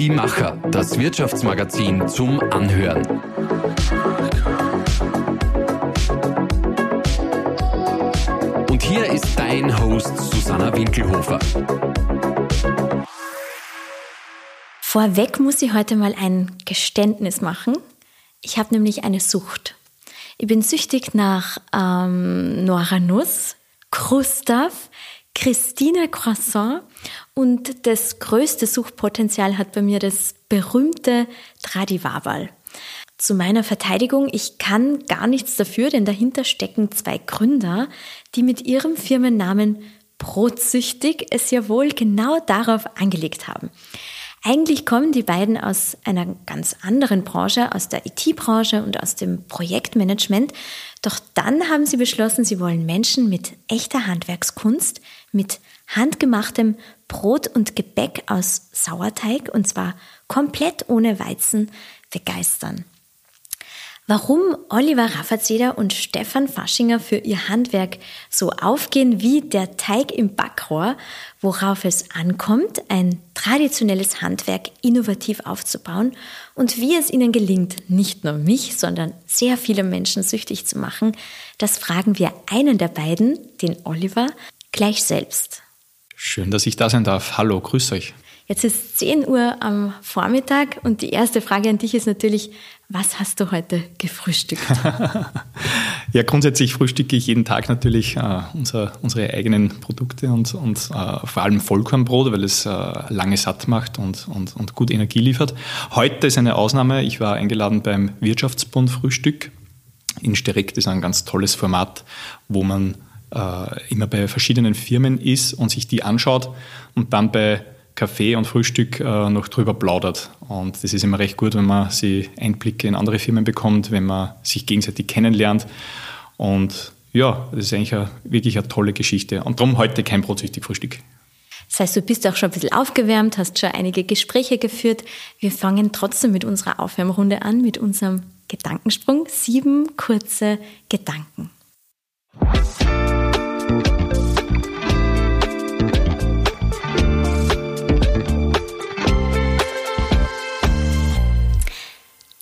Die Macher, das Wirtschaftsmagazin zum Anhören. Und hier ist dein Host Susanna Winkelhofer. Vorweg muss ich heute mal ein Geständnis machen. Ich habe nämlich eine Sucht. Ich bin süchtig nach ähm, Nuss, Gustav, Christine Croissant und das größte Suchtpotenzial hat bei mir das berühmte Tradivaval. Zu meiner Verteidigung, ich kann gar nichts dafür, denn dahinter stecken zwei Gründer, die mit ihrem Firmennamen Brotsüchtig es ja wohl genau darauf angelegt haben. Eigentlich kommen die beiden aus einer ganz anderen Branche, aus der IT-Branche und aus dem Projektmanagement. Doch dann haben sie beschlossen, sie wollen Menschen mit echter Handwerkskunst, mit handgemachtem Brot und Gebäck aus Sauerteig und zwar komplett ohne Weizen begeistern. Warum Oliver Raffatzeder und Stefan Faschinger für ihr Handwerk so aufgehen wie der Teig im Backrohr, worauf es ankommt, ein traditionelles Handwerk innovativ aufzubauen und wie es ihnen gelingt, nicht nur mich, sondern sehr viele Menschen süchtig zu machen, das fragen wir einen der beiden, den Oliver, gleich selbst. Schön, dass ich da sein darf. Hallo, grüß euch. Jetzt ist 10 Uhr am Vormittag und die erste Frage an dich ist natürlich, was hast du heute gefrühstückt? ja, grundsätzlich frühstücke ich jeden Tag natürlich äh, unser, unsere eigenen Produkte und, und äh, vor allem Vollkornbrot, weil es äh, lange satt macht und, und, und gut Energie liefert. Heute ist eine Ausnahme. Ich war eingeladen beim Wirtschaftsbund Frühstück in Sterek. Das ist ein ganz tolles Format, wo man äh, immer bei verschiedenen Firmen ist und sich die anschaut und dann bei Kaffee und Frühstück äh, noch drüber plaudert. Und das ist immer recht gut, wenn man sie Einblicke in andere Firmen bekommt, wenn man sich gegenseitig kennenlernt. Und ja, das ist eigentlich eine, wirklich eine tolle Geschichte. Und darum heute kein brotsüchtig Frühstück. Das heißt, du bist auch schon ein bisschen aufgewärmt, hast schon einige Gespräche geführt. Wir fangen trotzdem mit unserer Aufwärmrunde an, mit unserem Gedankensprung. Sieben kurze Gedanken.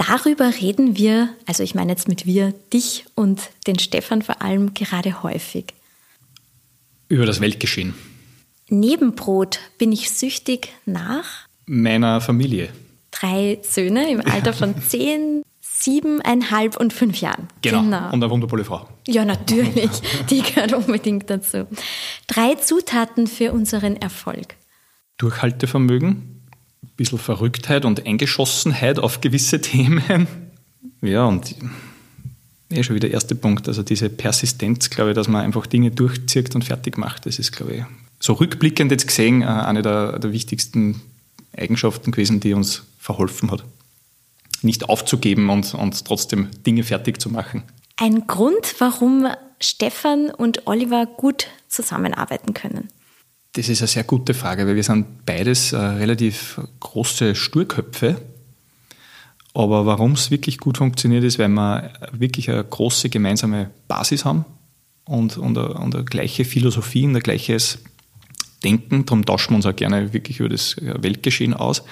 Darüber reden wir, also ich meine jetzt mit wir, dich und den Stefan vor allem gerade häufig. Über das Weltgeschehen. Neben Brot bin ich süchtig nach meiner Familie. Drei Söhne im Alter von zehn, siebeneinhalb und fünf Jahren. Genau. genau. Und eine wundervolle Frau. Ja, natürlich. Die gehört unbedingt dazu. Drei Zutaten für unseren Erfolg. Durchhaltevermögen, bisschen Verrücktheit und Eingeschossenheit auf gewisse Themen. Ja, und ja, schon wieder der erste Punkt, also diese Persistenz, glaube ich, dass man einfach Dinge durchzieht und fertig macht. Das ist, glaube ich, so rückblickend jetzt gesehen, äh, eine der, der wichtigsten Eigenschaften gewesen, die uns verholfen hat. Nicht aufzugeben und, und trotzdem Dinge fertig zu machen. Ein Grund, warum Stefan und Oliver gut zusammenarbeiten können. Das ist eine sehr gute Frage, weil wir sind beides äh, relativ große Sturköpfe. Aber warum es wirklich gut funktioniert, ist, weil wir wirklich eine große gemeinsame Basis haben und, und, eine, und eine gleiche Philosophie und ein gleiches Denken. Darum tauschen wir uns auch gerne wirklich über das Weltgeschehen aus.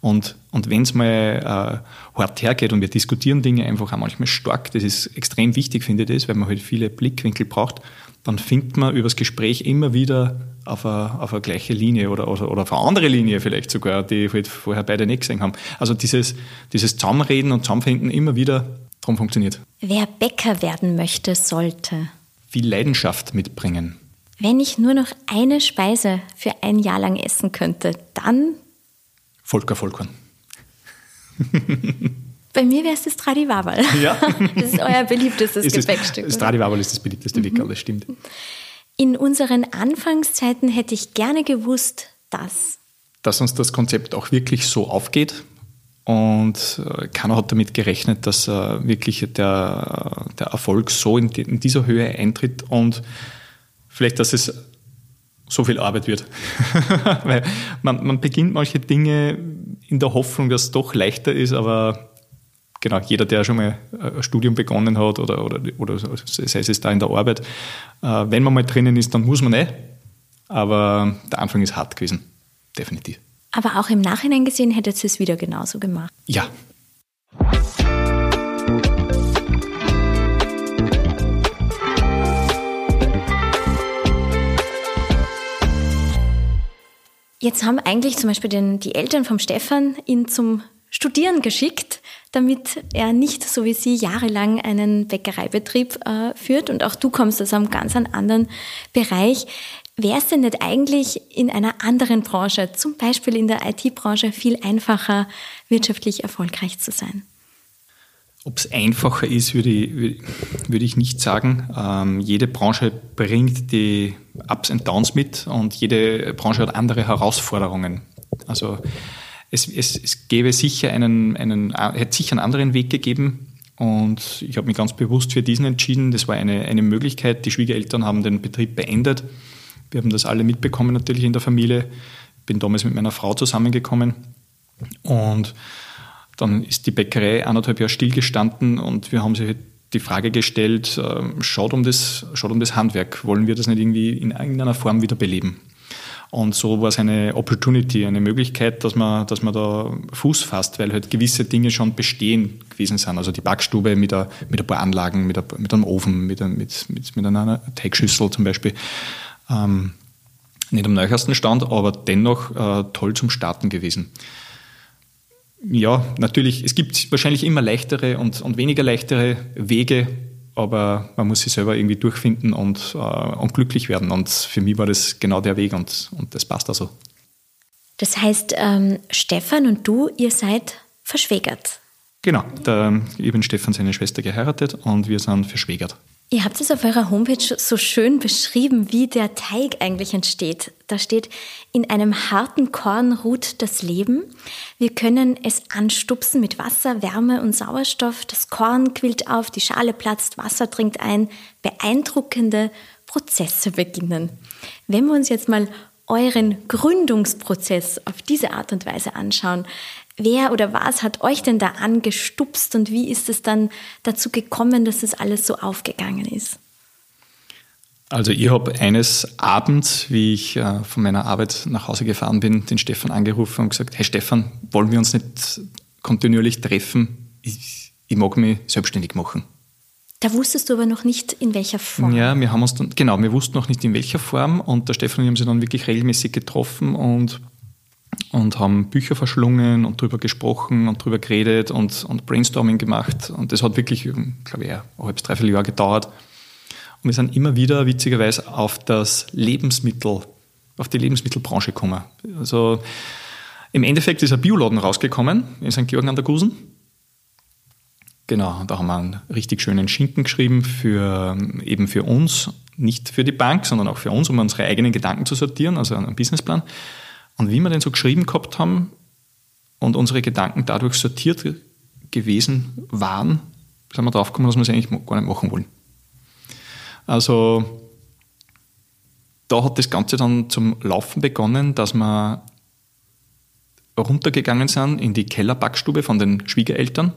Und, und wenn es mal äh, hart hergeht und wir diskutieren Dinge einfach auch manchmal stark, das ist extrem wichtig, finde ich das, weil man halt viele Blickwinkel braucht, dann findet man übers Gespräch immer wieder auf eine, auf eine gleiche Linie oder, oder, auf eine andere Linie vielleicht sogar, die halt vorher beide nicht gesehen haben. Also dieses, dieses Zusammenreden und Zusammenfinden immer wieder, darum funktioniert. Wer Bäcker werden möchte, sollte viel Leidenschaft mitbringen. Wenn ich nur noch eine Speise für ein Jahr lang essen könnte, dann Volker Volkmann. Bei mir wäre es das Tradivaval. Ja. Das ist euer beliebtestes ist Gepäckstück. Das, das Tradivaval ist das beliebteste mhm. das stimmt. In unseren Anfangszeiten hätte ich gerne gewusst, dass. Dass uns das Konzept auch wirklich so aufgeht. Und äh, keiner hat damit gerechnet, dass äh, wirklich der, der Erfolg so in, in dieser Höhe eintritt und vielleicht, dass es so viel Arbeit wird. Weil man, man beginnt manche Dinge in der Hoffnung, dass es doch leichter ist, aber genau, jeder, der schon mal ein Studium begonnen hat oder, oder, oder sei es da in der Arbeit, äh, wenn man mal drinnen ist, dann muss man nicht. Aber der Anfang ist hart gewesen, definitiv. Aber auch im Nachhinein gesehen hättet ihr es wieder genauso gemacht. Ja. Jetzt haben eigentlich zum Beispiel den, die Eltern vom Stefan ihn zum Studieren geschickt, damit er nicht so wie Sie jahrelang einen Bäckereibetrieb äh, führt. Und auch du kommst aus einem ganz anderen Bereich. Wäre es denn nicht eigentlich in einer anderen Branche, zum Beispiel in der IT-Branche, viel einfacher, wirtschaftlich erfolgreich zu sein? Ob es einfacher ist, würde ich, würde ich nicht sagen. Ähm, jede Branche bringt die Ups und Downs mit und jede Branche hat andere Herausforderungen. Also es, es, es gäbe sicher einen, einen, hätte sicher einen anderen Weg gegeben. Und ich habe mich ganz bewusst für diesen entschieden. Das war eine, eine Möglichkeit. Die Schwiegereltern haben den Betrieb beendet. Wir haben das alle mitbekommen natürlich in der Familie. Bin damals mit meiner Frau zusammengekommen. Und dann ist die Bäckerei anderthalb Jahre stillgestanden und wir haben sich die Frage gestellt, äh, schaut um das, schaut um das Handwerk, wollen wir das nicht irgendwie in irgendeiner Form wieder beleben? Und so war es eine Opportunity, eine Möglichkeit, dass man, dass man da Fuß fasst, weil halt gewisse Dinge schon bestehen gewesen sind. Also die Backstube mit, a, mit ein paar Anlagen, mit, a, mit einem Ofen, mit, a, mit, mit, mit einer Teigschüssel zum Beispiel. Ähm, nicht am neuesten Stand, aber dennoch äh, toll zum Starten gewesen. Ja, natürlich, es gibt wahrscheinlich immer leichtere und, und weniger leichtere Wege, aber man muss sich selber irgendwie durchfinden und, äh, und glücklich werden. Und für mich war das genau der Weg und, und das passt also. Das heißt, ähm, Stefan und du, ihr seid verschwägert. Genau, der, ich bin Stefan seine Schwester geheiratet und wir sind verschwägert. Ihr habt es auf eurer Homepage so schön beschrieben, wie der Teig eigentlich entsteht. Da steht, in einem harten Korn ruht das Leben. Wir können es anstupsen mit Wasser, Wärme und Sauerstoff. Das Korn quillt auf, die Schale platzt, Wasser dringt ein. Beeindruckende Prozesse beginnen. Wenn wir uns jetzt mal euren Gründungsprozess auf diese Art und Weise anschauen, wer oder was hat euch denn da angestupst und wie ist es dann dazu gekommen, dass das alles so aufgegangen ist? Also ich habe eines Abends, wie ich äh, von meiner Arbeit nach Hause gefahren bin, den Stefan angerufen und gesagt, hey Stefan, wollen wir uns nicht kontinuierlich treffen? Ich, ich mag mich selbstständig machen. Da wusstest du aber noch nicht, in welcher Form. Ja, wir haben uns dann, genau, wir wussten noch nicht, in welcher Form und der Stefan und ich haben sich dann wirklich regelmäßig getroffen und und haben Bücher verschlungen und drüber gesprochen und drüber geredet und, und Brainstorming gemacht. Und das hat wirklich, glaube ich, ein halbes, dreiviertel Jahr gedauert. Und wir sind immer wieder witzigerweise auf das Lebensmittel, auf die Lebensmittelbranche gekommen. Also im Endeffekt ist ein Bioladen rausgekommen in St. Georgen an der Gusen. Genau, da haben wir einen richtig schönen Schinken geschrieben für eben für uns, nicht für die Bank, sondern auch für uns, um unsere eigenen Gedanken zu sortieren, also einen Businessplan. Und wie wir den so geschrieben gehabt haben und unsere Gedanken dadurch sortiert gewesen waren, sind wir drauf gekommen, dass wir es eigentlich gar nicht machen wollen. Also da hat das Ganze dann zum Laufen begonnen, dass wir runtergegangen sind in die Kellerbackstube von den Schwiegereltern.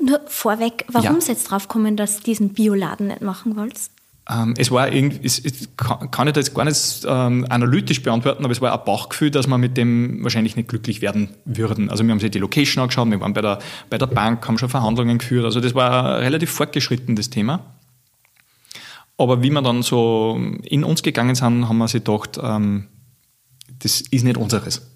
Nur vorweg, warum ja. seid ihr drauf gekommen, dass ihr diesen Bioladen nicht machen wollt? Ähm, es war irgendwie, es, es kann ich das gar nicht ähm, analytisch beantworten, aber es war ein Bauchgefühl, dass wir mit dem wahrscheinlich nicht glücklich werden würden. Also wir haben sich die Location angeschaut, wir waren bei der, bei der Bank, haben schon Verhandlungen geführt. Also das war relativ fortgeschritten, das Thema. Aber wie wir dann so in uns gegangen sind, haben wir sich gedacht, ähm, das ist nicht unseres.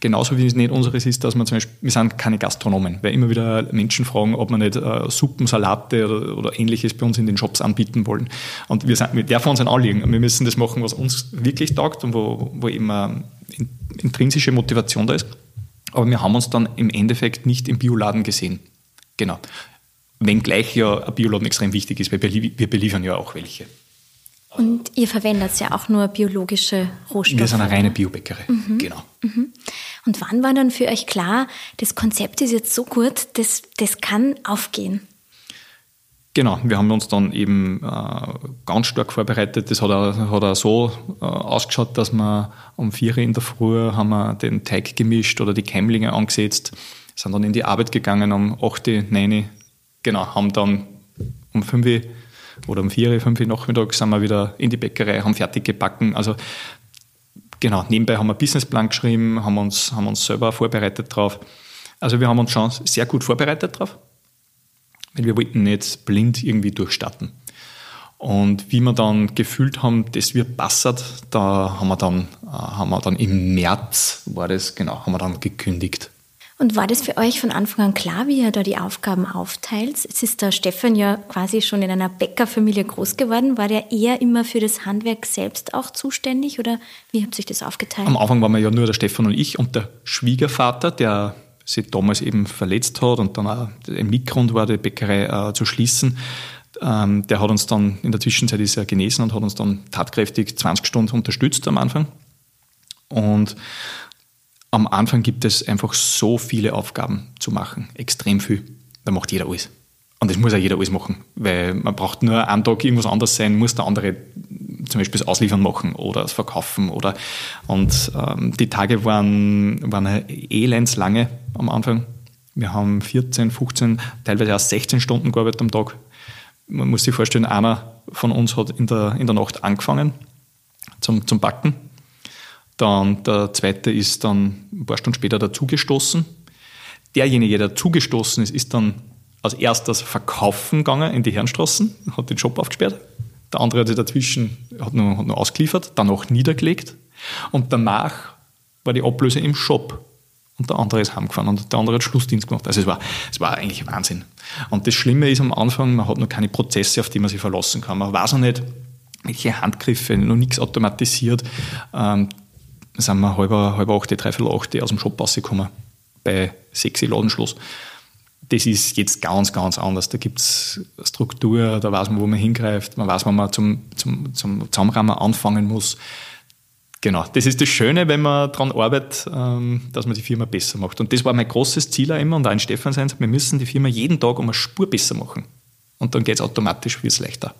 Genauso wie es nicht unseres ist, dass man zum Beispiel, wir sind keine Gastronomen, weil immer wieder Menschen fragen, ob wir nicht äh, Suppen, Salate oder, oder, ähnliches bei uns in den Shops anbieten wollen. Und wir sind, wir dürfen uns ein Anliegen. Wir müssen das machen, was uns wirklich taugt und wo, wo eben eine intrinsische Motivation da ist. Aber wir haben uns dann im Endeffekt nicht im Bioladen gesehen. Genau. Wenngleich ja ein Bioladen extrem wichtig ist, weil wir beliefern ja auch welche. Und ihr verwendet ja auch nur biologische Rohstoffe. Wir sind eine reine Biobäckerei, mhm. genau. Mhm. Und wann war dann für euch klar, das Konzept ist jetzt so gut, das, das kann aufgehen? Genau, wir haben uns dann eben äh, ganz stark vorbereitet. Das hat auch, hat auch so äh, ausgeschaut, dass wir um vier in der Früh haben wir den Teig gemischt oder die Keimlinge angesetzt, sind dann in die Arbeit gegangen um 8, 9, genau, haben dann um 5 oder um vier, fünf Uhr Nachmittag sind wir wieder in die Bäckerei, haben fertig gebacken. Also genau, nebenbei haben wir einen Businessplan geschrieben, haben uns, haben uns selber vorbereitet drauf. Also wir haben uns schon sehr gut vorbereitet drauf, weil wir wollten nicht blind irgendwie durchstarten. Und wie wir dann gefühlt haben, das wird passert, da haben wir dann, äh, haben wir dann im März, war das, genau, haben wir dann gekündigt. Und war das für euch von Anfang an klar, wie ihr da die Aufgaben aufteilt? Es ist der Stefan ja quasi schon in einer Bäckerfamilie groß geworden. War der eher immer für das Handwerk selbst auch zuständig oder wie habt sich das aufgeteilt? Am Anfang waren wir ja nur der Stefan und ich und der Schwiegervater, der sich damals eben verletzt hat und dann auch ein Mitgrund war, die Bäckerei äh, zu schließen. Ähm, der hat uns dann in der Zwischenzeit ist er genesen und hat uns dann tatkräftig 20 Stunden unterstützt am Anfang. Und am Anfang gibt es einfach so viele Aufgaben zu machen, extrem viel. Da macht jeder alles. Und das muss auch jeder alles machen, weil man braucht nur einen Tag irgendwas anderes sein, muss der andere zum Beispiel das Ausliefern machen oder das Verkaufen oder und ähm, die Tage waren, waren elendslange am Anfang. Wir haben 14, 15, teilweise auch 16 Stunden gearbeitet am Tag. Man muss sich vorstellen, einer von uns hat in der, in der Nacht angefangen zum, zum Backen dann der zweite ist dann ein paar Stunden später dazugestoßen. Derjenige, der dazugestoßen ist, ist dann als erstes verkaufen gegangen in die Herrenstraßen, hat den Shop aufgesperrt. Der andere hat sich dazwischen hat nur, hat nur ausgeliefert, dann auch niedergelegt. Und danach war die Ablöse im Shop. Und der andere ist heimgefahren und der andere hat Schlussdienst gemacht. Also es war, es war eigentlich Wahnsinn. Und das Schlimme ist am Anfang, man hat noch keine Prozesse, auf die man sich verlassen kann. Man weiß auch nicht, welche Handgriffe, noch nichts automatisiert. Ähm, sind wir halb, halb acht, dreiviertel acht aus dem Shop rausgekommen bei sexy Ladenschluss. Das ist jetzt ganz, ganz anders. Da gibt es Struktur, da weiß man, wo man hingreift, man weiß, wann man zum, zum, zum Zusammenrahmen anfangen muss. Genau, das ist das Schöne, wenn man daran arbeitet, ähm, dass man die Firma besser macht. Und das war mein großes Ziel auch immer und auch in Stefan sein, wir müssen die Firma jeden Tag um eine Spur besser machen. Und dann geht es automatisch viel leichter.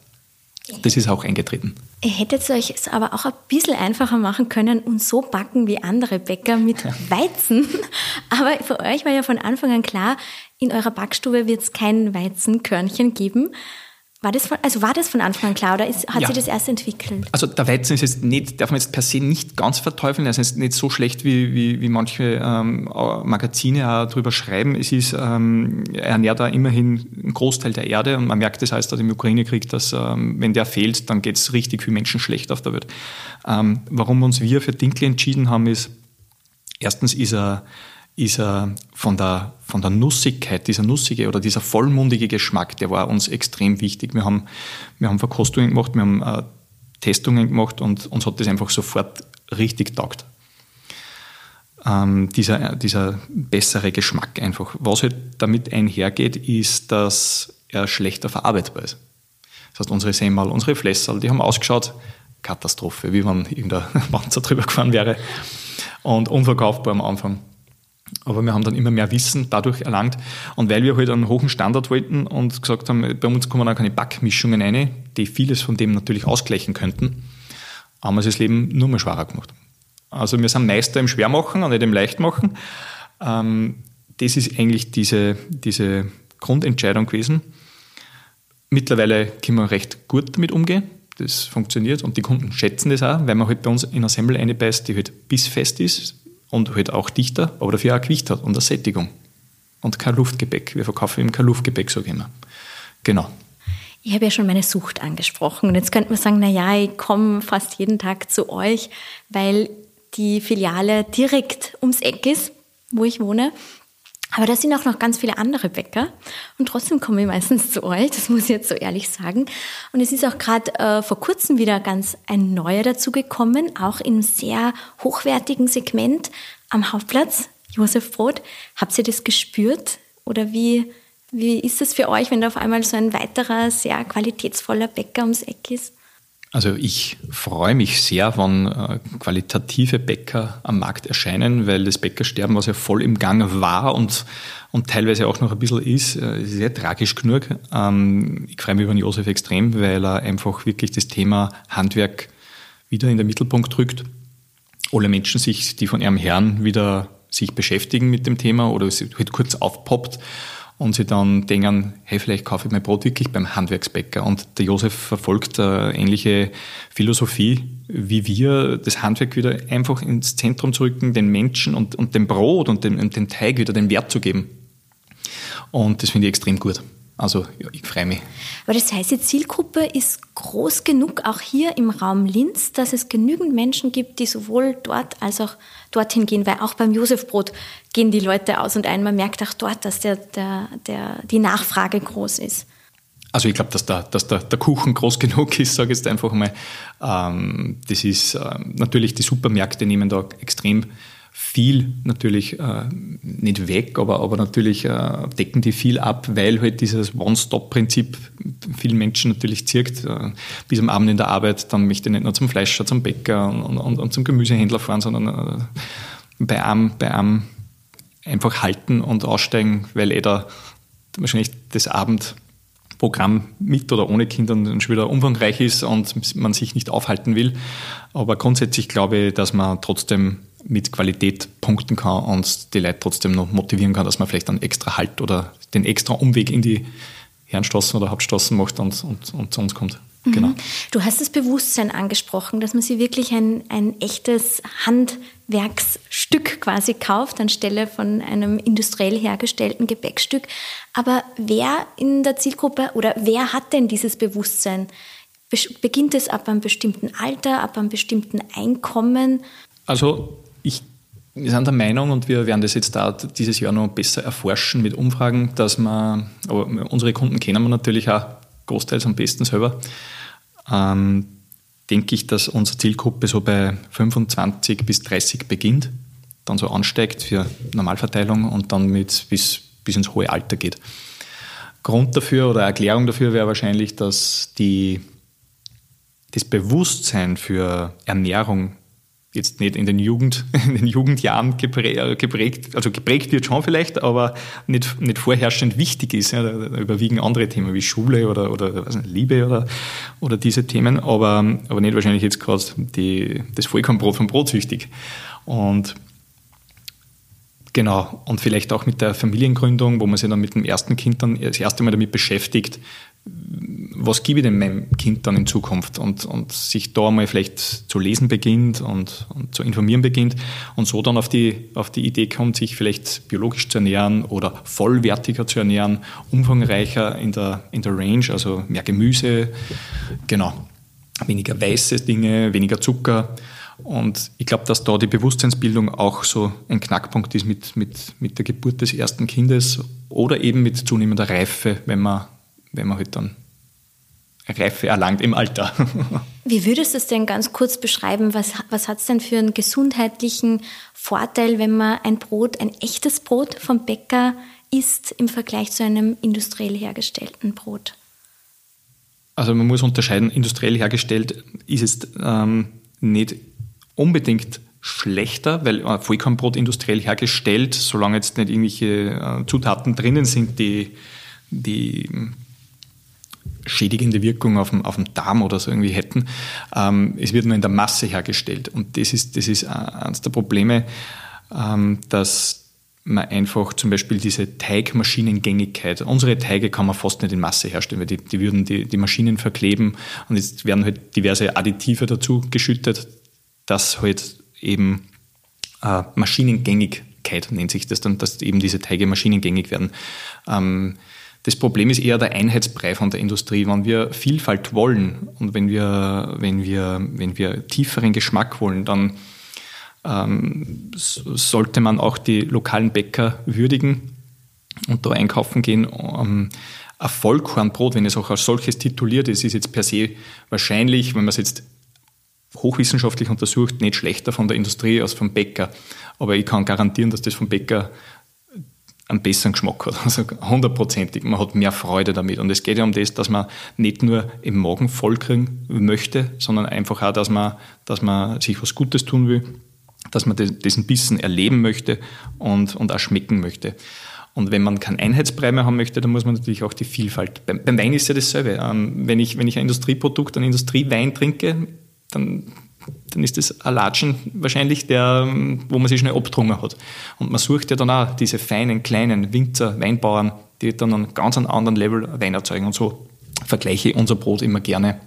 Das ist auch eingetreten. Ihr hättet euch es aber auch ein bisschen einfacher machen können und so backen wie andere Bäcker mit Weizen. Aber für euch war ja von Anfang an klar, in eurer Backstube wird es kein Weizenkörnchen geben. War das von, also war das von Anfang an klar oder ist, hat ja. sich das erst entwickelt? Also der Weizen ist jetzt nicht, darf man jetzt per se nicht ganz verteufeln. Er ist jetzt nicht so schlecht, wie, wie, wie manche ähm, Magazine auch darüber schreiben. Es ist, ähm, er ernährt da immerhin einen Großteil der Erde und man merkt das heißt, dass im Ukraine-Krieg, dass ähm, wenn der fehlt, dann geht es richtig für Menschen schlecht auf der Welt. Ähm, warum uns wir für Dinkel entschieden haben, ist, erstens ist er ist er von der, von der Nussigkeit, dieser nussige oder dieser vollmundige Geschmack, der war uns extrem wichtig. Wir haben, wir haben Verkostungen gemacht, wir haben äh, Testungen gemacht und uns hat das einfach sofort richtig taugt. Ähm, dieser, dieser bessere Geschmack einfach. Was halt damit einhergeht, ist, dass er schlechter verarbeitbar ist. Das heißt, unsere Semmel, unsere Flässerl, die haben ausgeschaut, Katastrophe, wie wenn irgendein Panzer drüber gefahren wäre. Und unverkaufbar am Anfang. Aber wir haben dann immer mehr Wissen dadurch erlangt. Und weil wir halt einen hohen Standard wollten und gesagt haben, bei uns kommen auch keine Backmischungen rein, die vieles von dem natürlich ausgleichen könnten, haben wir das Leben nur mal schwerer gemacht. Also wir sind Meister im Schwermachen und nicht im Leichtmachen. Ähm, das ist eigentlich diese, diese Grundentscheidung gewesen. Mittlerweile können wir recht gut damit umgehen. Das funktioniert und die Kunden schätzen das auch, weil man halt bei uns in eine Semmel einbeißt, die halt bissfest ist, und halt auch dichter, aber dafür auch Gewicht hat und eine Sättigung. Und kein Luftgepäck. Wir verkaufen eben kein Luftgepäck, sage ich immer. Genau. Ich habe ja schon meine Sucht angesprochen. Und jetzt könnte man sagen, na ja, ich komme fast jeden Tag zu euch, weil die Filiale direkt ums Eck ist, wo ich wohne. Aber da sind auch noch ganz viele andere Bäcker und trotzdem komme ich meistens zu euch, das muss ich jetzt so ehrlich sagen. Und es ist auch gerade äh, vor kurzem wieder ganz ein neuer dazugekommen, auch im sehr hochwertigen Segment am Hauptplatz, Josef Brot. Habt ihr das gespürt oder wie, wie ist es für euch, wenn da auf einmal so ein weiterer, sehr qualitätsvoller Bäcker ums Eck ist? Also ich freue mich sehr, wenn äh, qualitative Bäcker am Markt erscheinen, weil das Bäckersterben, was ja voll im Gang war und, und teilweise auch noch ein bisschen ist, äh, sehr tragisch genug. Ähm, ich freue mich über Josef extrem, weil er einfach wirklich das Thema Handwerk wieder in den Mittelpunkt drückt. Alle Menschen sich, die von ihrem Herrn wieder sich beschäftigen mit dem Thema oder es halt kurz aufpoppt und sie dann denken, hey, vielleicht kaufe ich mein Brot wirklich beim Handwerksbäcker. Und der Josef verfolgt eine ähnliche Philosophie wie wir, das Handwerk wieder einfach ins Zentrum zu rücken, den Menschen und, und dem Brot und dem, und dem Teig wieder den Wert zu geben. Und das finde ich extrem gut. Also ich freue mich. Aber das heißt, die Zielgruppe ist groß genug, auch hier im Raum Linz, dass es genügend Menschen gibt, die sowohl dort als auch dorthin gehen, weil auch beim Josefbrot gehen die Leute aus und ein, man merkt auch dort, dass der, der, der, die Nachfrage groß ist. Also ich glaube, dass, der, dass der, der Kuchen groß genug ist, sage ich jetzt einfach mal. Ähm, das ist äh, natürlich, die Supermärkte nehmen da extrem viel natürlich äh, nicht weg, aber, aber natürlich äh, decken die viel ab, weil halt dieses One-Stop-Prinzip vielen Menschen natürlich zirkt. Äh, bis am Abend in der Arbeit, dann möchte ich nicht nur zum Fleischer, zum Bäcker und, und, und zum Gemüsehändler fahren, sondern äh, bei einem, bei einem einfach halten und aussteigen, weil eh da wahrscheinlich das Abendprogramm mit oder ohne Kindern schon wieder umfangreich ist und man sich nicht aufhalten will. Aber grundsätzlich glaube ich, dass man trotzdem mit Qualität punkten kann und die Leute trotzdem noch motivieren kann, dass man vielleicht einen extra Halt oder den extra Umweg in die Herrenstraßen oder Hauptstraßen macht und, und, und zu uns kommt. Mhm. Genau. Du hast das Bewusstsein angesprochen, dass man sich wirklich ein, ein echtes Handwerksstück quasi kauft, anstelle von einem industriell hergestellten Gebäckstück. Aber wer in der Zielgruppe oder wer hat denn dieses Bewusstsein? Beginnt es ab einem bestimmten Alter, ab einem bestimmten Einkommen? Also ich, wir sind der Meinung und wir werden das jetzt da dieses Jahr noch besser erforschen mit Umfragen, dass man, aber unsere Kunden kennen wir natürlich auch großteils am besten selber, ähm, denke ich, dass unsere Zielgruppe so bei 25 bis 30 beginnt, dann so ansteigt für Normalverteilung und dann mit bis, bis ins hohe Alter geht. Grund dafür oder Erklärung dafür wäre wahrscheinlich, dass die, das Bewusstsein für Ernährung jetzt nicht in den Jugend, in den Jugendjahren geprägt, also geprägt wird schon vielleicht, aber nicht, nicht vorherrschend wichtig ist. Ja. Da, überwiegen andere Themen wie Schule oder, oder nicht, Liebe oder, oder diese Themen, aber, aber nicht wahrscheinlich jetzt gerade das Vollkornbrot vom Brot süchtig. Und Genau, und vielleicht auch mit der Familiengründung, wo man sich dann mit dem ersten Kind dann das erste Mal damit beschäftigt, was gebe ich denn meinem Kind dann in Zukunft und, und sich da mal vielleicht zu lesen beginnt und, und zu informieren beginnt und so dann auf die, auf die Idee kommt, sich vielleicht biologisch zu ernähren oder vollwertiger zu ernähren, umfangreicher in der, in der Range, also mehr Gemüse, genau, weniger weiße Dinge, weniger Zucker. Und ich glaube, dass da die Bewusstseinsbildung auch so ein Knackpunkt ist mit, mit, mit der Geburt des ersten Kindes oder eben mit zunehmender Reife, wenn man wenn man halt dann Reife erlangt im Alter. Wie würdest du es denn ganz kurz beschreiben? Was, was hat es denn für einen gesundheitlichen Vorteil, wenn man ein Brot, ein echtes Brot vom Bäcker isst im Vergleich zu einem industriell hergestellten Brot? Also man muss unterscheiden, industriell hergestellt ist es ähm, nicht unbedingt schlechter, weil Vollkornbrot industriell hergestellt, solange jetzt nicht irgendwelche äh, Zutaten drinnen sind, die, die schädigende Wirkung auf dem, auf dem Darm oder so irgendwie hätten. Ähm, es wird nur in der Masse hergestellt. Und das ist, das ist eines der Probleme, ähm, dass man einfach zum Beispiel diese Teigmaschinengängigkeit, unsere Teige kann man fast nicht in Masse herstellen, weil die, die würden die, die Maschinen verkleben und jetzt werden halt diverse Additive dazu geschüttet, dass halt eben äh, Maschinengängigkeit nennt sich das dann, dass eben diese Teige maschinengängig werden. Ähm, das Problem ist eher der Einheitsbrei von der Industrie. Wenn wir Vielfalt wollen und wenn wir, wenn wir, wenn wir tieferen Geschmack wollen, dann ähm, sollte man auch die lokalen Bäcker würdigen und da einkaufen gehen. Ähm, ein Vollkornbrot, wenn es auch als solches tituliert ist, ist jetzt per se wahrscheinlich, wenn man es jetzt hochwissenschaftlich untersucht, nicht schlechter von der Industrie als vom Bäcker. Aber ich kann garantieren, dass das vom Bäcker einen besseren Geschmack hat. Also hundertprozentig. Man hat mehr Freude damit. Und es geht ja um das, dass man nicht nur im Magen voll kriegen möchte, sondern einfach auch, dass man, dass man sich was Gutes tun will, dass man diesen Bissen erleben möchte und, und auch schmecken möchte. Und wenn man keinen Einheitsbrei mehr haben möchte, dann muss man natürlich auch die Vielfalt. Beim, beim Wein ist ja dasselbe. Ähm, wenn, ich, wenn ich ein Industrieprodukt, einen Industriewein trinke, dann dann ist das ein Latschen wahrscheinlich der, wo man sich schnell abdrungen hat. Und man sucht ja dann auch diese feinen, kleinen Winzer, Weinbauern, die dann einen ganz anderen Level Wein erzeugen. Und so vergleiche ich unser Brot immer gerne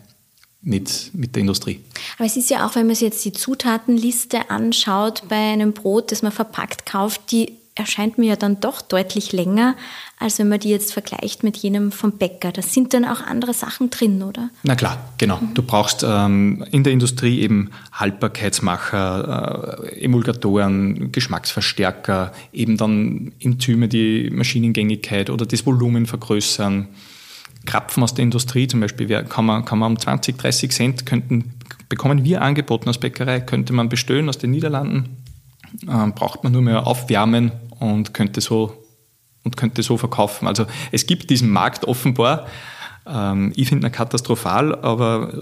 mit, mit der Industrie. Aber es ist ja auch, wenn man sich jetzt die Zutatenliste anschaut bei einem Brot, das man verpackt kauft, die erscheint mir ja dann doch deutlich länger, als wenn man die jetzt vergleicht mit jenem vom Bäcker. Da sind dann auch andere Sachen drin, oder? Na klar, genau. Mhm. Du brauchst ähm, in der Industrie eben Haltbarkeitsmacher, äh, Emulgatoren, Geschmacksverstärker, eben dann Enzyme, die Maschinengängigkeit oder das Volumen vergrößern. Krapfen aus der Industrie zum Beispiel kann man, kann man um 20, 30 Cent könnten, bekommen wir angeboten als Bäckerei, könnte man bestellen aus den Niederlanden. Ähm, braucht man nur mehr aufwärmen und könnte so und könnte so verkaufen. Also es gibt diesen Markt offenbar. Ähm, ich finde ihn katastrophal, aber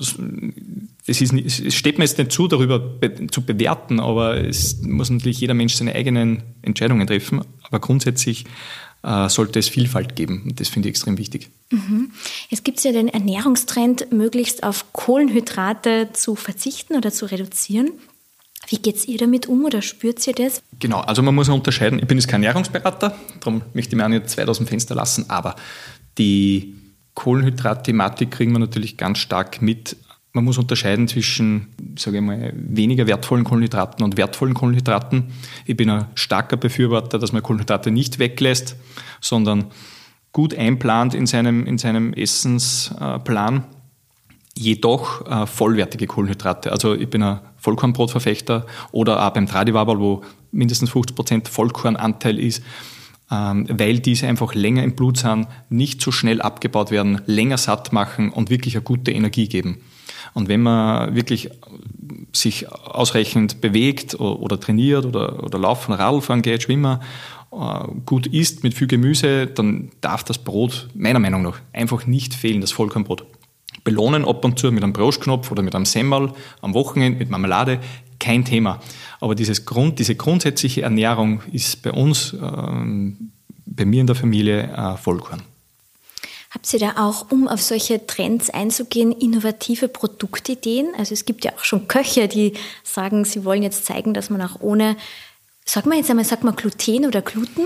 es, ist, es steht mir jetzt nicht zu, darüber be, zu bewerten, aber es muss natürlich jeder Mensch seine eigenen Entscheidungen treffen. Aber grundsätzlich äh, sollte es Vielfalt geben. Und das finde ich extrem wichtig. Mhm. Jetzt gibt es ja den Ernährungstrend, möglichst auf Kohlenhydrate zu verzichten oder zu reduzieren. Wie geht es ihr damit um oder spürt ihr das? Genau, also man muss unterscheiden. Ich bin jetzt kein Ernährungsberater, darum möchte ich mir auch nicht 2000 Fenster lassen, aber die Kohlenhydrat-Thematik kriegen wir natürlich ganz stark mit. Man muss unterscheiden zwischen, sage ich mal, weniger wertvollen Kohlenhydraten und wertvollen Kohlenhydraten. Ich bin ein starker Befürworter, dass man Kohlenhydrate nicht weglässt, sondern gut einplant in seinem, in seinem Essensplan jedoch äh, vollwertige Kohlenhydrate. Also ich bin ein Vollkornbrotverfechter oder auch beim Tradiwabel, wo mindestens 50% Vollkornanteil ist, ähm, weil diese einfach länger im Blut sind, nicht so schnell abgebaut werden, länger satt machen und wirklich eine gute Energie geben. Und wenn man wirklich sich ausreichend bewegt oder, oder trainiert oder, oder laufen, Radfahren geht, schwimmen, äh, gut isst mit viel Gemüse, dann darf das Brot meiner Meinung nach einfach nicht fehlen, das Vollkornbrot belohnen ab und zu mit einem Brostknopf oder mit einem Semmel am Wochenende mit Marmelade, kein Thema. Aber dieses Grund, diese grundsätzliche Ernährung ist bei uns, ähm, bei mir in der Familie, äh, Vollkorn. Habt ihr da auch, um auf solche Trends einzugehen, innovative Produktideen? Also es gibt ja auch schon Köche, die sagen, sie wollen jetzt zeigen, dass man auch ohne Sag mal jetzt einmal, sag mal Gluten oder Gluten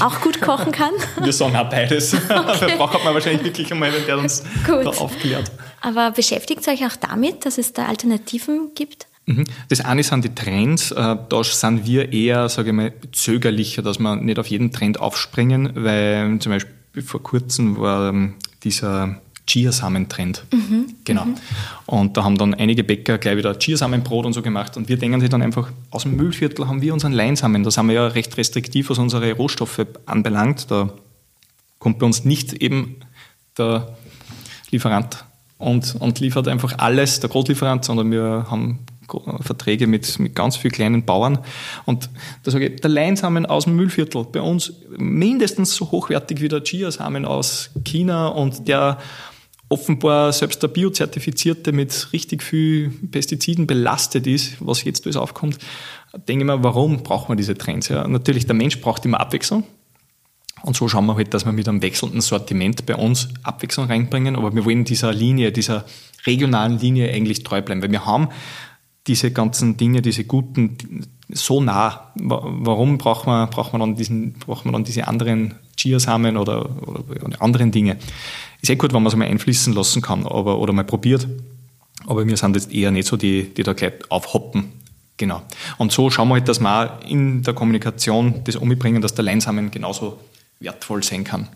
auch gut kochen kann? Wir sagen auch beides. Okay. Da braucht man wahrscheinlich wirklich einmal, der uns gut. da aufklärt. Aber beschäftigt euch auch damit, dass es da Alternativen gibt? Mhm. Das eine sind die Trends, äh, da sind wir eher, sage ich mal, zögerlicher, dass wir nicht auf jeden Trend aufspringen, weil zum Beispiel vor kurzem war ähm, dieser Chiasamen-Trend. Mhm. Genau. Mhm. Und da haben dann einige Bäcker gleich wieder Chiasamenbrot und so gemacht. Und wir denken sich dann einfach, aus dem Müllviertel haben wir unseren Leinsamen. Da sind wir ja recht restriktiv, was unsere Rohstoffe anbelangt. Da kommt bei uns nicht eben der Lieferant und, und liefert einfach alles, der Großlieferant, sondern wir haben Verträge mit, mit ganz vielen kleinen Bauern. Und da sage ich, der Leinsamen aus dem Müllviertel, bei uns mindestens so hochwertig wie der Chiasamen aus China und der offenbar selbst der Biozertifizierte mit richtig viel Pestiziden belastet ist, was jetzt alles aufkommt, denke ich mir, warum braucht man diese Trends? Ja, natürlich, der Mensch braucht immer Abwechslung. Und so schauen wir halt, dass wir mit einem wechselnden Sortiment bei uns Abwechslung reinbringen. Aber wir wollen dieser Linie, dieser regionalen Linie eigentlich treu bleiben, weil wir haben diese ganzen Dinge, diese guten, so nah. Warum braucht man, braucht man, dann, diesen, braucht man dann diese anderen Chiasamen oder, oder, anderen Dinge? Ist eh gut, wenn man es mal einfließen lassen kann aber, oder mal probiert. Aber wir sind jetzt eher nicht so die, die da gleich aufhoppen. Genau. Und so schauen wir halt, dass wir in der Kommunikation das umbringen, dass der Leinsamen genauso wertvoll sein kann.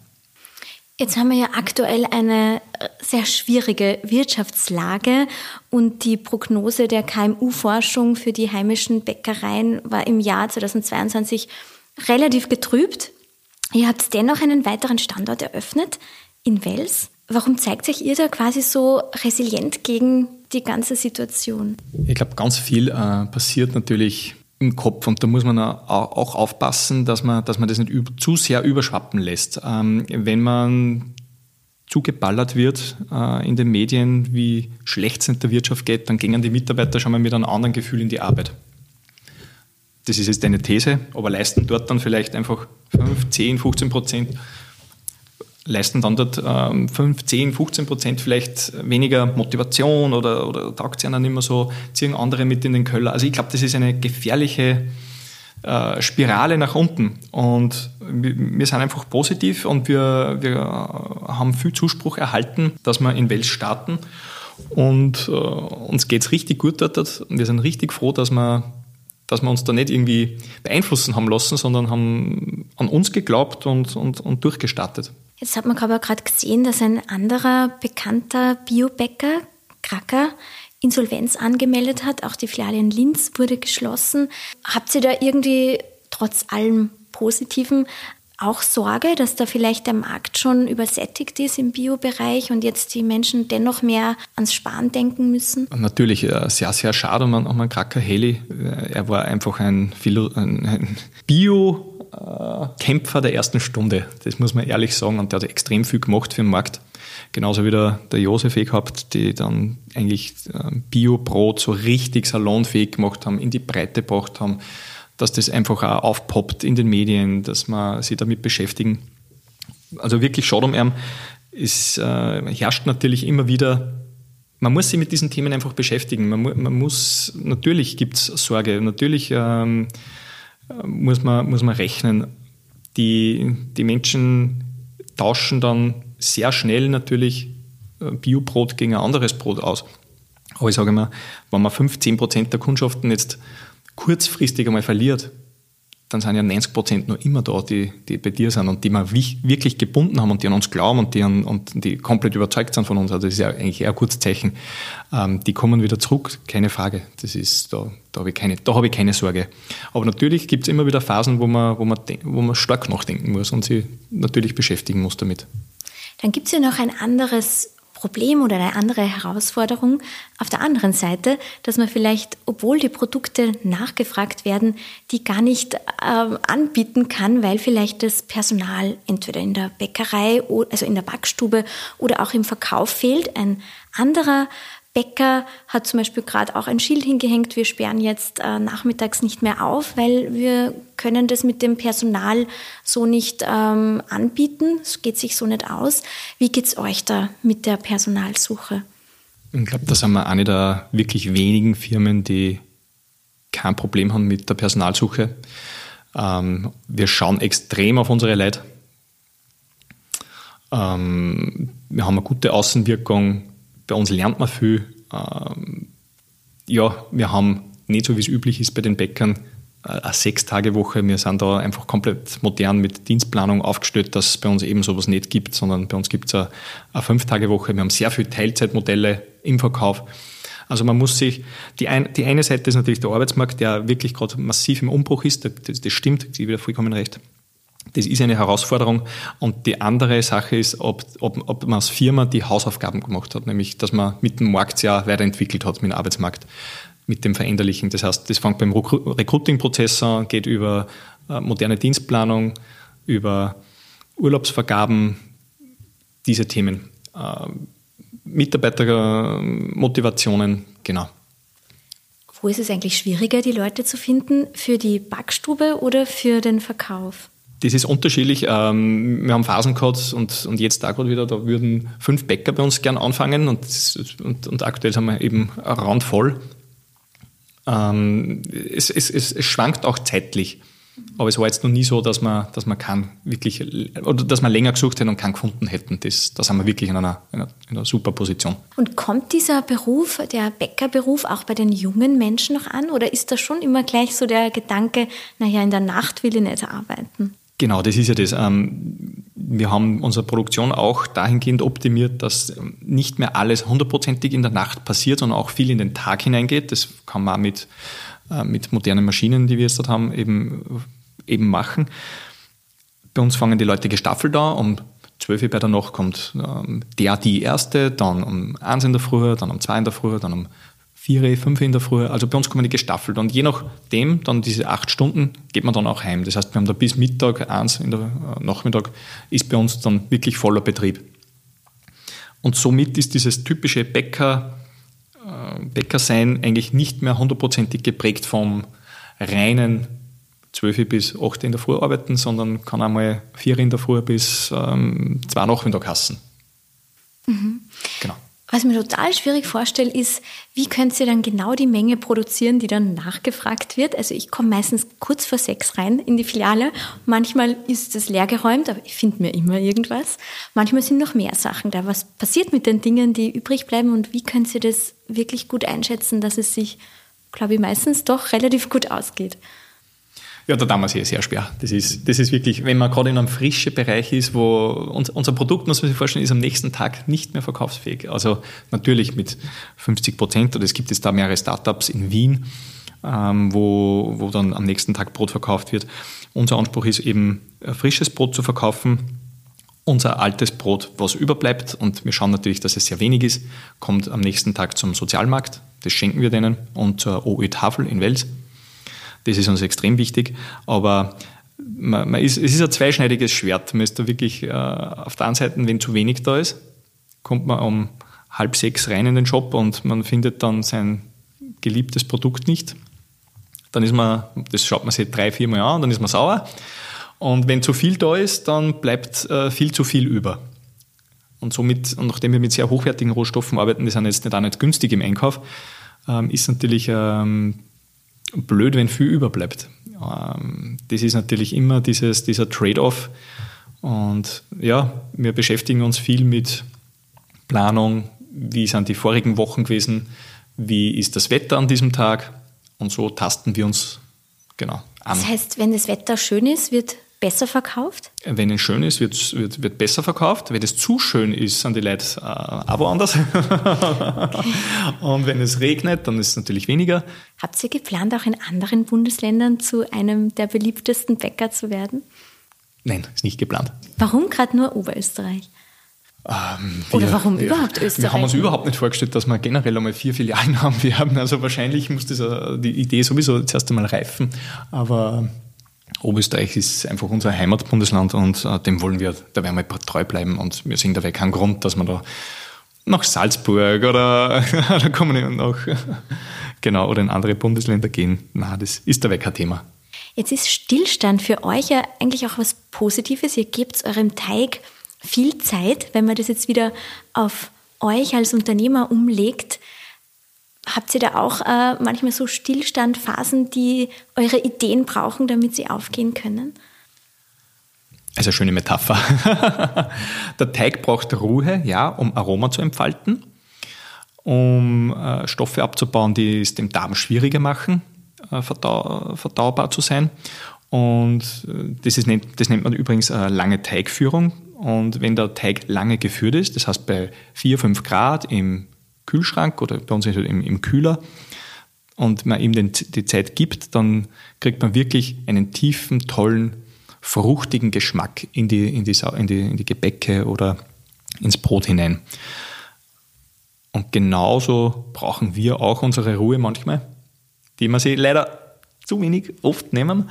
Jetzt haben wir ja aktuell eine äh, sehr schwierige Wirtschaftslage und die Prognose der KMU-Forschung für die heimischen Bäckereien war im Jahr 2022 relativ getrübt. Ihr habt dennoch einen weiteren Standort eröffnet in Wels. Warum zeigt sich ihr da quasi so resilient gegen die ganze Situation? Ich glaube, ganz viel äh, passiert natürlich im Kopf und da muss man auch aufpassen, dass man, dass man das nicht zu sehr überschwappen lässt. Ähm, wenn man zugeballert wird äh, in den Medien, wie schlecht es in der Wirtschaft geht, dann gehen die Mitarbeiter schon mal mit einem anderen Gefühl in die Arbeit. Das ist jetzt eine These, aber leisten dort dann vielleicht einfach 5, 10, 15 Prozent leisten dann dort ähm, 5, 10, 15 Prozent vielleicht weniger Motivation oder, oder taugt es ihnen nicht mehr so, ziehen andere mit in den Köller. Also ich glaube, das ist eine gefährliche äh, Spirale nach unten. Und wir sind einfach positiv und wir, wir haben viel Zuspruch erhalten, dass wir in Wels starten. Und äh, uns geht's richtig gut dort. Wir sind richtig froh, dass wir, dass wir uns da nicht irgendwie beeinflussen haben lassen, sondern haben an uns geglaubt und, und, und durchgestartet. Jetzt hat man aber gerade gesehen, dass ein anderer bekannter Biobäcker, Kracker, Insolvenz angemeldet hat. Auch die Filiale in Linz wurde geschlossen. Habt ihr da irgendwie trotz allem Positiven auch Sorge, dass da vielleicht der Markt schon übersättigt ist im Biobereich und jetzt die Menschen dennoch mehr ans Sparen denken müssen? Natürlich, äh, sehr, sehr schade um einen Kracker Heli. Äh, er war einfach ein, ein Bio-Kämpfer der ersten Stunde. Das muss man ehrlich sagen. Und der hat extrem viel gemacht für den Markt. Genauso wie der, der Josef eh gehabt, die dann eigentlich äh, Bio-Brot so richtig salonfähig gemacht haben, in die Breite gebracht haben dass das einfach auch aufpoppt in den Medien, dass man sich damit beschäftigen. Also wirklich schade um ihn. Es äh, herrscht natürlich immer wieder, man muss sich mit diesen Themen einfach beschäftigen. Man, man muss, natürlich gibt es Sorge, natürlich ähm, muss, man, muss man rechnen. Die, die Menschen tauschen dann sehr schnell natürlich äh, Biobrot gegen ein anderes Brot aus. Aber ich sage mal, wenn man 15 Prozent der Kundschaften jetzt kurzfristig einmal verliert, dann sind ja 90 Prozent noch immer da, die, die bei dir sind und die wir wirklich gebunden haben und die an uns glauben und die, an, und die komplett überzeugt sind von uns. Also das ist ja eigentlich eher ein gutes Zeichen. Ähm, die kommen wieder zurück, keine Frage. Das ist, da, da habe ich keine, da habe ich keine Sorge. Aber natürlich gibt es immer wieder Phasen, wo man, wo man, wo man stark nachdenken muss und sich natürlich beschäftigen muss damit. Dann gibt es ja noch ein anderes Problem oder eine andere Herausforderung auf der anderen Seite, dass man vielleicht, obwohl die Produkte nachgefragt werden, die gar nicht äh, anbieten kann, weil vielleicht das Personal entweder in der Bäckerei, also in der Backstube oder auch im Verkauf fehlt. Ein anderer Bäcker hat zum Beispiel gerade auch ein Schild hingehängt, wir sperren jetzt äh, nachmittags nicht mehr auf, weil wir können das mit dem Personal so nicht ähm, anbieten. Es geht sich so nicht aus. Wie geht es euch da mit der Personalsuche? Ich glaube, da sind wir eine der wirklich wenigen Firmen, die kein Problem haben mit der Personalsuche. Ähm, wir schauen extrem auf unsere Leute. Ähm, wir haben eine gute Außenwirkung bei uns lernt man viel. Ähm, ja, wir haben nicht so wie es üblich ist bei den Bäckern äh, eine Sechs-Tage-Woche. Wir sind da einfach komplett modern mit Dienstplanung aufgestellt, dass es bei uns eben sowas nicht gibt, sondern bei uns gibt es eine, eine Fünf-Tage-Woche. Wir haben sehr viele Teilzeitmodelle im Verkauf. Also man muss sich, die, ein, die eine Seite ist natürlich der Arbeitsmarkt, der wirklich gerade massiv im Umbruch ist, das, das stimmt, ich wieder vollkommen recht. Das ist eine Herausforderung. Und die andere Sache ist, ob, ob, ob man als Firma die Hausaufgaben gemacht hat, nämlich dass man mit dem Markt ja weiterentwickelt hat, mit dem Arbeitsmarkt, mit dem Veränderlichen. Das heißt, das fängt beim Recruiting-Prozess an, geht über äh, moderne Dienstplanung, über Urlaubsvergaben, diese Themen. Äh, Mitarbeitermotivationen, genau. Wo ist es eigentlich schwieriger, die Leute zu finden? Für die Backstube oder für den Verkauf? Das ist unterschiedlich. Ähm, wir haben Phasen gehabt und, und jetzt da gerade wieder, da würden fünf Bäcker bei uns gern anfangen und, und, und aktuell sind wir eben randvoll. Ähm, es, es, es, es schwankt auch zeitlich. Aber es war jetzt noch nie so, dass man, dass man kann wirklich, oder dass man länger gesucht hätten und keinen gefunden hätten. Das, da sind wir wirklich in einer, in einer, in einer super Position. Und kommt dieser Beruf, der Bäckerberuf, auch bei den jungen Menschen noch an? Oder ist da schon immer gleich so der Gedanke, naja, in der Nacht will ich nicht arbeiten? Genau, das ist ja das. Ähm, wir haben unsere Produktion auch dahingehend optimiert, dass nicht mehr alles hundertprozentig in der Nacht passiert, sondern auch viel in den Tag hineingeht. Das kann man mit, äh, mit modernen Maschinen, die wir jetzt dort haben, eben, eben machen. Bei uns fangen die Leute gestaffelt an. Um 12 Uhr bei der Nacht kommt ähm, der, die erste, dann um 1 in der Früh, dann um 2 in der Früh, dann um vier, fünf in der Früh. Also bei uns kommen die gestaffelt. Und je nachdem, dann diese acht Stunden, geht man dann auch heim. Das heißt, wir haben da bis Mittag, eins in der äh, Nachmittag, ist bei uns dann wirklich voller Betrieb. Und somit ist dieses typische Bäcker, äh, Bäckersein eigentlich nicht mehr hundertprozentig geprägt vom reinen 12 bis 8 in der Früh arbeiten, sondern kann einmal 4 in der Früh bis ähm, 2 Nachmittag hassen. Mhm. Genau. Was ich mir total schwierig vorstelle, ist, wie könnt ihr dann genau die Menge produzieren, die dann nachgefragt wird? Also ich komme meistens kurz vor sechs rein in die Filiale. Manchmal ist es leergeräumt, aber ich finde mir immer irgendwas. Manchmal sind noch mehr Sachen da. Was passiert mit den Dingen, die übrig bleiben und wie könnt ihr das wirklich gut einschätzen, dass es sich, glaube ich, meistens doch relativ gut ausgeht? Ja, da damals hier sehr schwer. Das ist, das ist wirklich, wenn man gerade in einem frischen Bereich ist, wo uns, unser Produkt, muss man sich vorstellen, ist am nächsten Tag nicht mehr verkaufsfähig. Also natürlich mit 50 Prozent, oder es gibt jetzt da mehrere Startups in Wien, ähm, wo, wo dann am nächsten Tag Brot verkauft wird. Unser Anspruch ist eben, frisches Brot zu verkaufen. Unser altes Brot, was überbleibt, und wir schauen natürlich, dass es sehr wenig ist, kommt am nächsten Tag zum Sozialmarkt. Das schenken wir denen und zur OE Tafel in Wels das ist uns extrem wichtig. Aber man, man ist, es ist ein zweischneidiges Schwert. Man ist da wirklich äh, auf der einen Seite, wenn zu wenig da ist, kommt man um halb sechs rein in den Shop und man findet dann sein geliebtes Produkt nicht. Dann ist man, das schaut man sich drei, vier Mal an, dann ist man sauer. Und wenn zu viel da ist, dann bleibt äh, viel zu viel über. Und somit, und nachdem wir mit sehr hochwertigen Rohstoffen arbeiten, die sind jetzt nicht auch nicht günstig im Einkauf, ähm, ist natürlich ähm, blöd, wenn viel überbleibt. Ähm, das ist natürlich immer dieses, dieser Trade-off. Und ja, wir beschäftigen uns viel mit Planung, wie sind die vorigen Wochen gewesen, wie ist das Wetter an diesem Tag und so tasten wir uns genau an. Das heißt, wenn das Wetter schön ist, wird besser verkauft? Wenn es schön ist, wird, wird, wird besser verkauft. Wenn es zu schön ist, sind die Leute äh, aber anders. okay. Und wenn es regnet, dann ist es natürlich weniger. Habt ihr geplant, auch in anderen Bundesländern zu einem der beliebtesten Bäcker zu werden? Nein, ist nicht geplant. Warum gerade nur Oberösterreich? Ähm, wir, Oder warum wir, überhaupt Österreich? Wir haben uns überhaupt nicht vorgestellt, dass wir generell einmal vier Filialen haben werden. Also wahrscheinlich muss das, äh, die Idee sowieso zuerst einmal reifen. Aber Oberösterreich ist einfach unser Heimatbundesland und äh, dem wollen wir, da werden wir treu bleiben und wir sehen dabei keinen Grund, dass man da nach Salzburg oder da kommen wir noch genau oder in andere Bundesländer gehen. Na, das ist dabei kein Thema. Jetzt ist Stillstand für euch ja eigentlich auch was Positives. Ihr gebt eurem Teig viel Zeit, wenn man das jetzt wieder auf euch als Unternehmer umlegt. Habt ihr da auch äh, manchmal so Stillstandphasen, die eure Ideen brauchen, damit sie aufgehen können? Also eine schöne Metapher. Der Teig braucht Ruhe, ja, um Aroma zu entfalten, um äh, Stoffe abzubauen, die es dem Darm schwieriger machen, äh, verdau verdaubar zu sein. Und äh, das, ist, das nennt man übrigens äh, lange Teigführung. Und wenn der Teig lange geführt ist, das heißt bei 4, 5 Grad im Kühlschrank oder bei uns im, im Kühler und man ihm den, die Zeit gibt, dann kriegt man wirklich einen tiefen, tollen, fruchtigen Geschmack in die, in die, in die, in die Gebäcke oder ins Brot hinein. Und genauso brauchen wir auch unsere Ruhe manchmal, die wir sie leider zu wenig oft nehmen,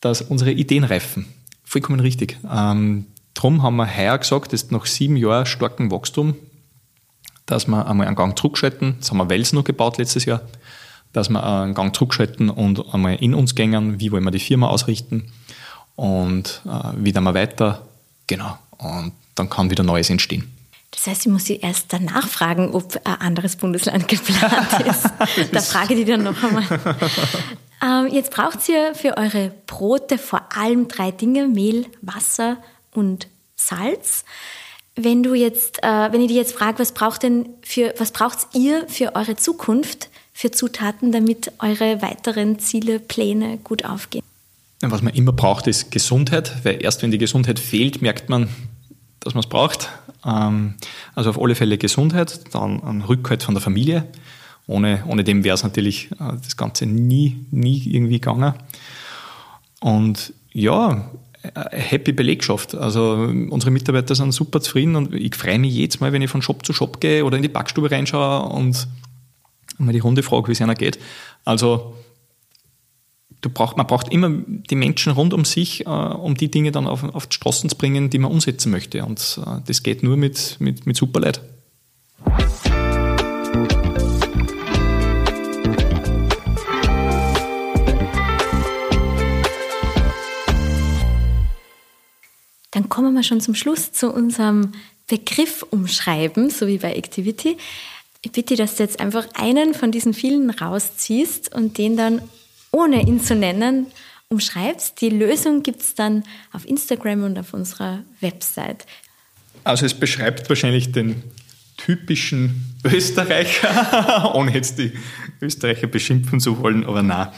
dass unsere Ideen reifen. Vollkommen richtig. Ähm, drum haben wir heuer gesagt, dass nach sieben Jahren starkem Wachstum dass wir einmal einen Gang zurückschalten, das haben wir Wels noch gebaut letztes Jahr, dass wir einen Gang zurückschalten und einmal in uns gängen, wie wollen wir die Firma ausrichten und äh, wieder mal weiter, genau, und dann kann wieder Neues entstehen. Das heißt, ich muss Sie erst danach fragen, ob ein anderes Bundesland geplant ist. da frage ich die dann noch einmal. Ähm, jetzt braucht ihr für eure Brote vor allem drei Dinge: Mehl, Wasser und Salz. Wenn du jetzt, äh, wenn ich dich jetzt frage, was braucht denn für, was braucht ihr für eure Zukunft für Zutaten, damit eure weiteren Ziele, Pläne gut aufgehen? Was man immer braucht, ist Gesundheit, weil erst wenn die Gesundheit fehlt, merkt man, dass man es braucht. Ähm, also auf alle Fälle Gesundheit, dann ein Rückhalt von der Familie. Ohne, ohne dem wäre es natürlich äh, das Ganze nie, nie irgendwie gegangen. Und ja, happy Belegschaft. Also unsere Mitarbeiter sind super zufrieden und ich freue mich jedes Mal, wenn ich von Shop zu Shop gehe oder in die Backstube reinschaue und mal die Runde frage, wie es einer geht. Also braucht, man braucht immer die Menschen rund um sich, äh, um die Dinge dann auf, auf die Straßen zu bringen, die man umsetzen möchte. Und äh, das geht nur mit, mit, mit super Dann kommen wir schon zum Schluss zu unserem Begriff umschreiben, so wie bei Activity. Ich bitte, dass du jetzt einfach einen von diesen vielen rausziehst und den dann, ohne ihn zu nennen, umschreibst. Die Lösung gibt es dann auf Instagram und auf unserer Website. Also es beschreibt wahrscheinlich den typischen Österreicher, ohne jetzt die Österreicher beschimpfen zu wollen, aber na,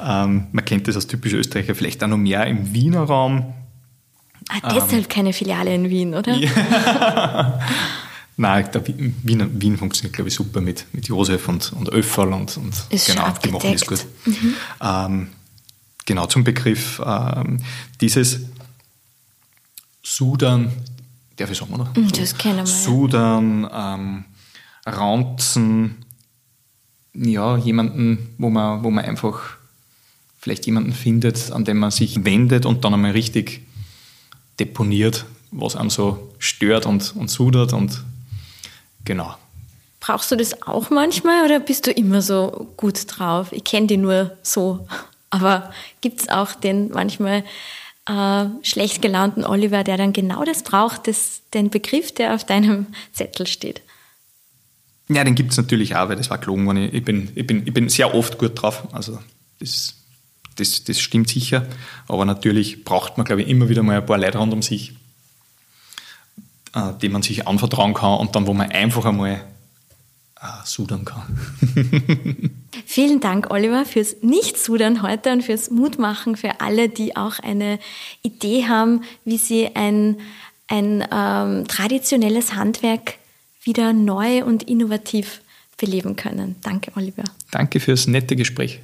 ähm, man kennt das als typischer Österreicher vielleicht auch noch mehr im Wiener Raum. Ah, deshalb ähm, keine Filiale in Wien, oder? Ja. Nein, Wien, Wien funktioniert, glaube ich, super mit, mit Josef und, und Öfferl und, und ist genau, die machen das gut. Mhm. Ähm, genau zum Begriff ähm, dieses Sudan, darf ich sagen, oder? Mhm, das kennen wir. Sudan, ähm, Raunzen, ja, jemanden, wo man, wo man einfach vielleicht jemanden findet, an dem man sich wendet und dann einmal richtig deponiert, was einem so stört und, und sudert und Genau. Brauchst du das auch manchmal oder bist du immer so gut drauf? Ich kenne die nur so. Aber gibt es auch den manchmal äh, schlecht gelaunten Oliver, der dann genau das braucht, das, den Begriff, der auf deinem Zettel steht? Ja, den gibt es natürlich auch, weil das war gelogen. Ich, ich, bin, ich, bin, ich bin sehr oft gut drauf. Also das, das, das stimmt sicher. Aber natürlich braucht man, glaube ich, immer wieder mal ein paar Leute rund um sich, äh, dem man sich anvertrauen kann und dann, wo man einfach einmal äh, sudern kann. Vielen Dank, Oliver, fürs Nicht-Sudern heute und fürs Mutmachen für alle, die auch eine Idee haben, wie sie ein, ein ähm, traditionelles Handwerk wieder neu und innovativ beleben können. Danke, Oliver. Danke fürs nette Gespräch.